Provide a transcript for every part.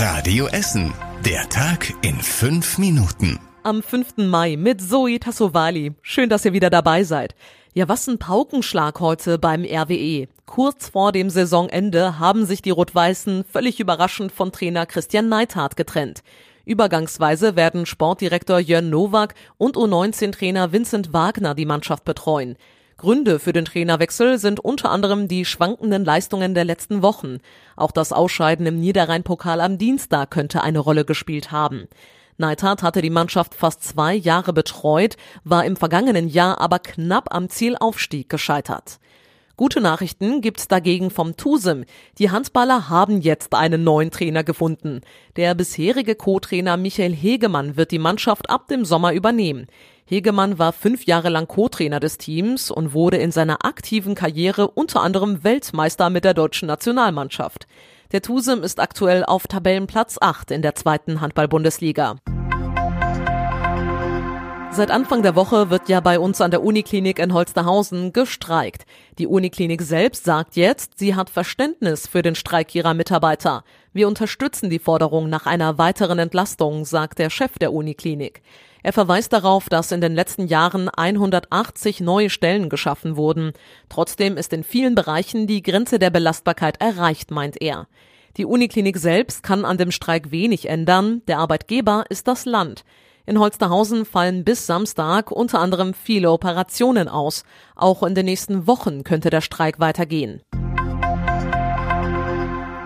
Radio Essen. Der Tag in fünf Minuten. Am 5. Mai mit Zoe Tassovali. Schön, dass ihr wieder dabei seid. Ja, was ein Paukenschlag heute beim RWE. Kurz vor dem Saisonende haben sich die Rot-Weißen völlig überraschend von Trainer Christian Neithardt getrennt. Übergangsweise werden Sportdirektor Jörn Nowak und U19-Trainer Vincent Wagner die Mannschaft betreuen. Gründe für den Trainerwechsel sind unter anderem die schwankenden Leistungen der letzten Wochen. Auch das Ausscheiden im Niederrhein-Pokal am Dienstag könnte eine Rolle gespielt haben. Neidhardt hatte die Mannschaft fast zwei Jahre betreut, war im vergangenen Jahr aber knapp am Zielaufstieg gescheitert. Gute Nachrichten gibt's dagegen vom TUSEM. Die Handballer haben jetzt einen neuen Trainer gefunden. Der bisherige Co-Trainer Michael Hegemann wird die Mannschaft ab dem Sommer übernehmen. Hegemann war fünf Jahre lang Co-Trainer des Teams und wurde in seiner aktiven Karriere unter anderem Weltmeister mit der deutschen Nationalmannschaft. Der Tusem ist aktuell auf Tabellenplatz 8 in der zweiten Handball-Bundesliga. Seit Anfang der Woche wird ja bei uns an der Uniklinik in Holsterhausen gestreikt. Die Uniklinik selbst sagt jetzt, sie hat Verständnis für den Streik ihrer Mitarbeiter. Wir unterstützen die Forderung nach einer weiteren Entlastung, sagt der Chef der Uniklinik. Er verweist darauf, dass in den letzten Jahren 180 neue Stellen geschaffen wurden. Trotzdem ist in vielen Bereichen die Grenze der Belastbarkeit erreicht, meint er. Die Uniklinik selbst kann an dem Streik wenig ändern. Der Arbeitgeber ist das Land. In Holsterhausen fallen bis Samstag unter anderem viele Operationen aus. Auch in den nächsten Wochen könnte der Streik weitergehen.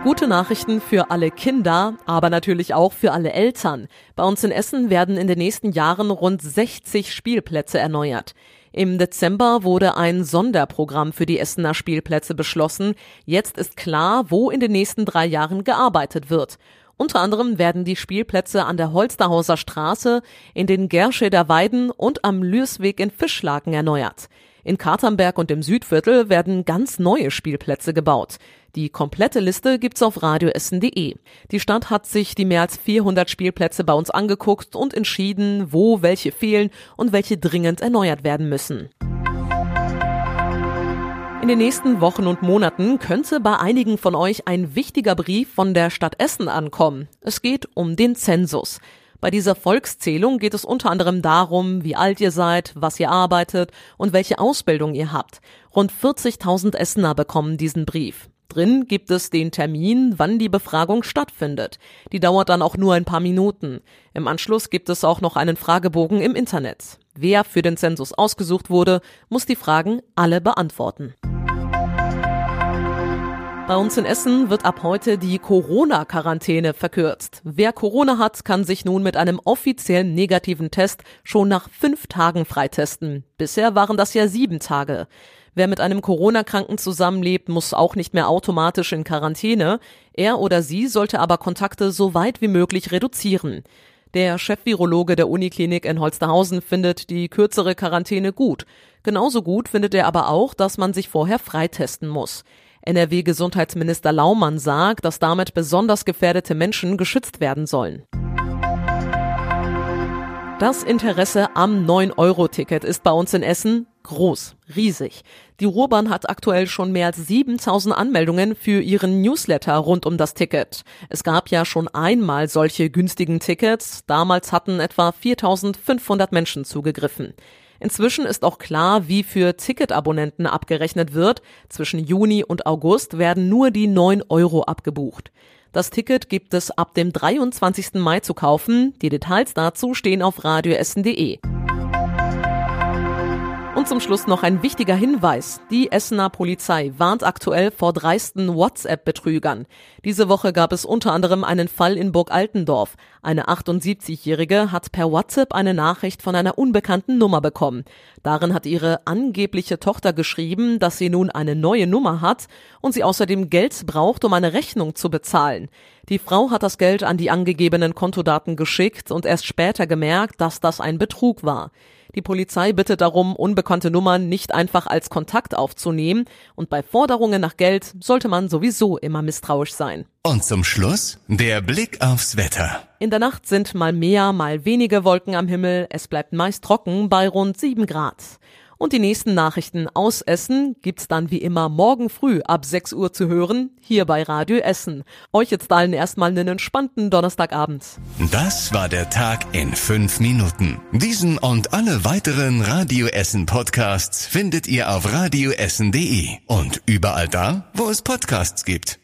Gute Nachrichten für alle Kinder, aber natürlich auch für alle Eltern. Bei uns in Essen werden in den nächsten Jahren rund 60 Spielplätze erneuert. Im Dezember wurde ein Sonderprogramm für die Essener Spielplätze beschlossen. Jetzt ist klar, wo in den nächsten drei Jahren gearbeitet wird. Unter anderem werden die Spielplätze an der Holsterhauser Straße, in den Gerscheder Weiden und am Lürsweg in Fischlaken erneuert. In Katernberg und im Südviertel werden ganz neue Spielplätze gebaut. Die komplette Liste gibt's auf radioessen.de. Die Stadt hat sich die mehr als 400 Spielplätze bei uns angeguckt und entschieden, wo welche fehlen und welche dringend erneuert werden müssen. In den nächsten Wochen und Monaten könnte bei einigen von euch ein wichtiger Brief von der Stadt Essen ankommen. Es geht um den Zensus. Bei dieser Volkszählung geht es unter anderem darum, wie alt ihr seid, was ihr arbeitet und welche Ausbildung ihr habt. Rund 40.000 Essener bekommen diesen Brief. Drin gibt es den Termin, wann die Befragung stattfindet. Die dauert dann auch nur ein paar Minuten. Im Anschluss gibt es auch noch einen Fragebogen im Internet. Wer für den Zensus ausgesucht wurde, muss die Fragen alle beantworten. Bei uns in Essen wird ab heute die Corona-Quarantäne verkürzt. Wer Corona hat, kann sich nun mit einem offiziellen negativen Test schon nach fünf Tagen freitesten. Bisher waren das ja sieben Tage. Wer mit einem Corona-Kranken zusammenlebt, muss auch nicht mehr automatisch in Quarantäne. Er oder sie sollte aber Kontakte so weit wie möglich reduzieren. Der Chefvirologe der Uniklinik in Holsterhausen findet die kürzere Quarantäne gut. Genauso gut findet er aber auch, dass man sich vorher freitesten muss. NRW-Gesundheitsminister Laumann sagt, dass damit besonders gefährdete Menschen geschützt werden sollen. Das Interesse am 9-Euro-Ticket ist bei uns in Essen groß, riesig. Die Ruhrbahn hat aktuell schon mehr als 7000 Anmeldungen für ihren Newsletter rund um das Ticket. Es gab ja schon einmal solche günstigen Tickets. Damals hatten etwa 4500 Menschen zugegriffen. Inzwischen ist auch klar, wie für Ticketabonnenten abgerechnet wird. Zwischen Juni und August werden nur die 9 Euro abgebucht. Das Ticket gibt es ab dem 23. Mai zu kaufen. Die Details dazu stehen auf radioessen.de. Und zum Schluss noch ein wichtiger Hinweis. Die Essener Polizei warnt aktuell vor dreisten WhatsApp-Betrügern. Diese Woche gab es unter anderem einen Fall in Burg Altendorf. Eine 78-Jährige hat per WhatsApp eine Nachricht von einer unbekannten Nummer bekommen. Darin hat ihre angebliche Tochter geschrieben, dass sie nun eine neue Nummer hat und sie außerdem Geld braucht, um eine Rechnung zu bezahlen. Die Frau hat das Geld an die angegebenen Kontodaten geschickt und erst später gemerkt, dass das ein Betrug war. Die Polizei bittet darum, unbekannte Nummern nicht einfach als Kontakt aufzunehmen und bei Forderungen nach Geld sollte man sowieso immer misstrauisch sein. Und zum Schluss der Blick aufs Wetter. In der Nacht sind mal mehr, mal wenige Wolken am Himmel. Es bleibt meist trocken bei rund sieben Grad. Und die nächsten Nachrichten aus Essen gibt's dann wie immer morgen früh ab 6 Uhr zu hören, hier bei Radio Essen. Euch jetzt allen erstmal einen entspannten Donnerstagabend. Das war der Tag in fünf Minuten. Diesen und alle weiteren Radio Essen Podcasts findet ihr auf radioessen.de und überall da, wo es Podcasts gibt.